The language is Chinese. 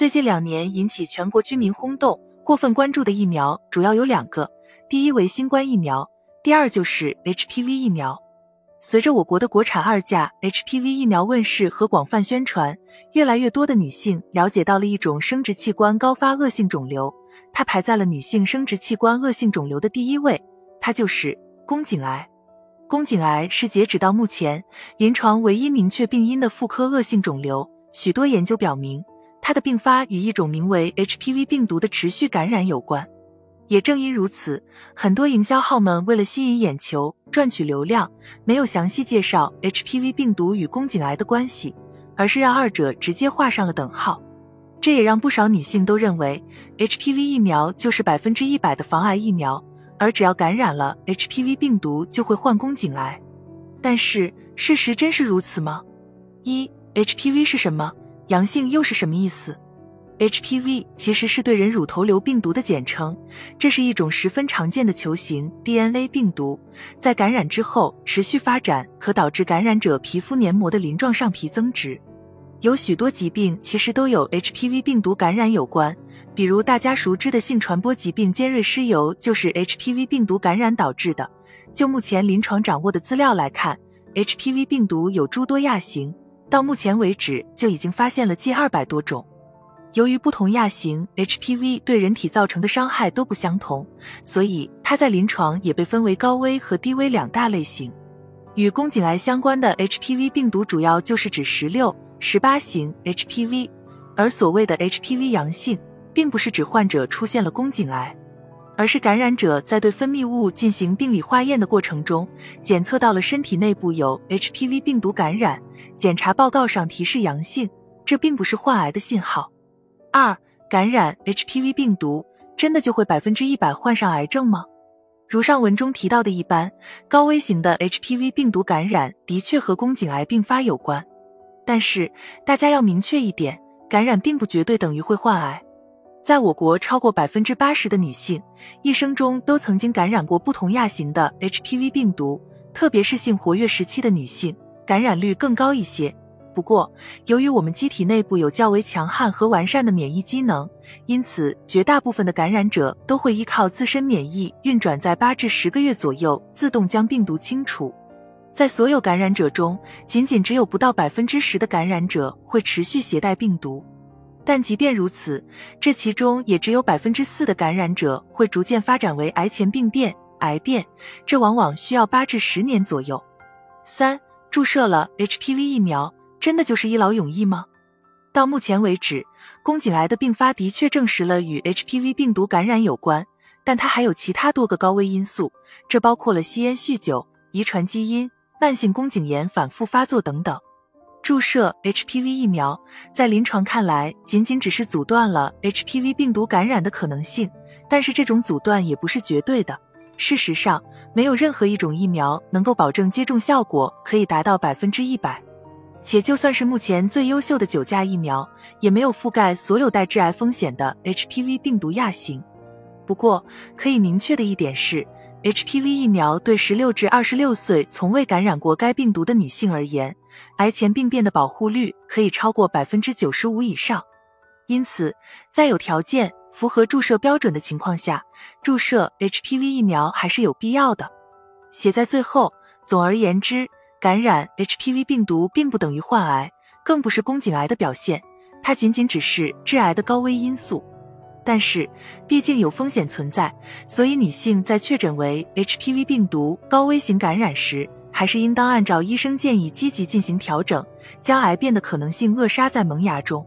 最近两年引起全国居民轰动、过分关注的疫苗主要有两个，第一为新冠疫苗，第二就是 HPV 疫苗。随着我国的国产二价 HPV 疫苗问世和广泛宣传，越来越多的女性了解到了一种生殖器官高发恶性肿瘤，它排在了女性生殖器官恶性肿瘤的第一位，它就是宫颈癌。宫颈癌是截止到目前临床唯一明确病因的妇科恶性肿瘤，许多研究表明。它的并发与一种名为 HPV 病毒的持续感染有关，也正因如此，很多营销号们为了吸引眼球、赚取流量，没有详细介绍 HPV 病毒与宫颈癌的关系，而是让二者直接画上了等号。这也让不少女性都认为 HPV 疫苗就是百分之一百的防癌疫苗，而只要感染了 HPV 病毒就会患宫颈癌。但是事实真是如此吗？一 HPV 是什么？阳性又是什么意思？HPV 其实是对人乳头瘤病毒的简称，这是一种十分常见的球形 DNA 病毒，在感染之后持续发展，可导致感染者皮肤黏膜的鳞状上皮增殖。有许多疾病其实都有 HPV 病毒感染有关，比如大家熟知的性传播疾病尖锐湿疣就是 HPV 病毒感染导致的。就目前临床掌握的资料来看，HPV 病毒有诸多亚型。到目前为止，就已经发现了近二百多种。由于不同亚型 HPV 对人体造成的伤害都不相同，所以它在临床也被分为高危和低危两大类型。与宫颈癌相关的 HPV 病毒主要就是指十六、十八型 HPV，而所谓的 HPV 阳性，并不是指患者出现了宫颈癌。而是感染者在对分泌物进行病理化验的过程中，检测到了身体内部有 HPV 病毒感染，检查报告上提示阳性，这并不是患癌的信号。二，感染 HPV 病毒真的就会百分之一百患上癌症吗？如上文中提到的一般，高危型的 HPV 病毒感染的确和宫颈癌并发有关，但是大家要明确一点，感染并不绝对等于会患癌。在我国，超过百分之八十的女性一生中都曾经感染过不同亚型的 HPV 病毒，特别是性活跃时期的女性，感染率更高一些。不过，由于我们机体内部有较为强悍和完善的免疫机能，因此绝大部分的感染者都会依靠自身免疫运转，在八至十个月左右自动将病毒清除。在所有感染者中，仅仅只有不到百分之十的感染者会持续携带病毒。但即便如此，这其中也只有百分之四的感染者会逐渐发展为癌前病变、癌变，这往往需要八至十年左右。三，注射了 HPV 疫苗，真的就是一劳永逸吗？到目前为止，宫颈癌的并发的确证实了与 HPV 病毒感染有关，但它还有其他多个高危因素，这包括了吸烟、酗酒、遗传基因、慢性宫颈炎反复发作等等。注射 HPV 疫苗，在临床看来，仅仅只是阻断了 HPV 病毒感染的可能性，但是这种阻断也不是绝对的。事实上，没有任何一种疫苗能够保证接种效果可以达到百分之一百，且就算是目前最优秀的九价疫苗，也没有覆盖所有带致癌风险的 HPV 病毒亚型。不过，可以明确的一点是，HPV 疫苗对十六至二十六岁从未感染过该病毒的女性而言。癌前病变的保护率可以超过百分之九十五以上，因此在有条件、符合注射标准的情况下，注射 HPV 疫苗还是有必要的。写在最后，总而言之，感染 HPV 病毒并不等于患癌，更不是宫颈癌的表现，它仅仅只是致癌的高危因素。但是，毕竟有风险存在，所以女性在确诊为 HPV 病毒高危型感染时。还是应当按照医生建议积极进行调整，将癌变的可能性扼杀在萌芽中。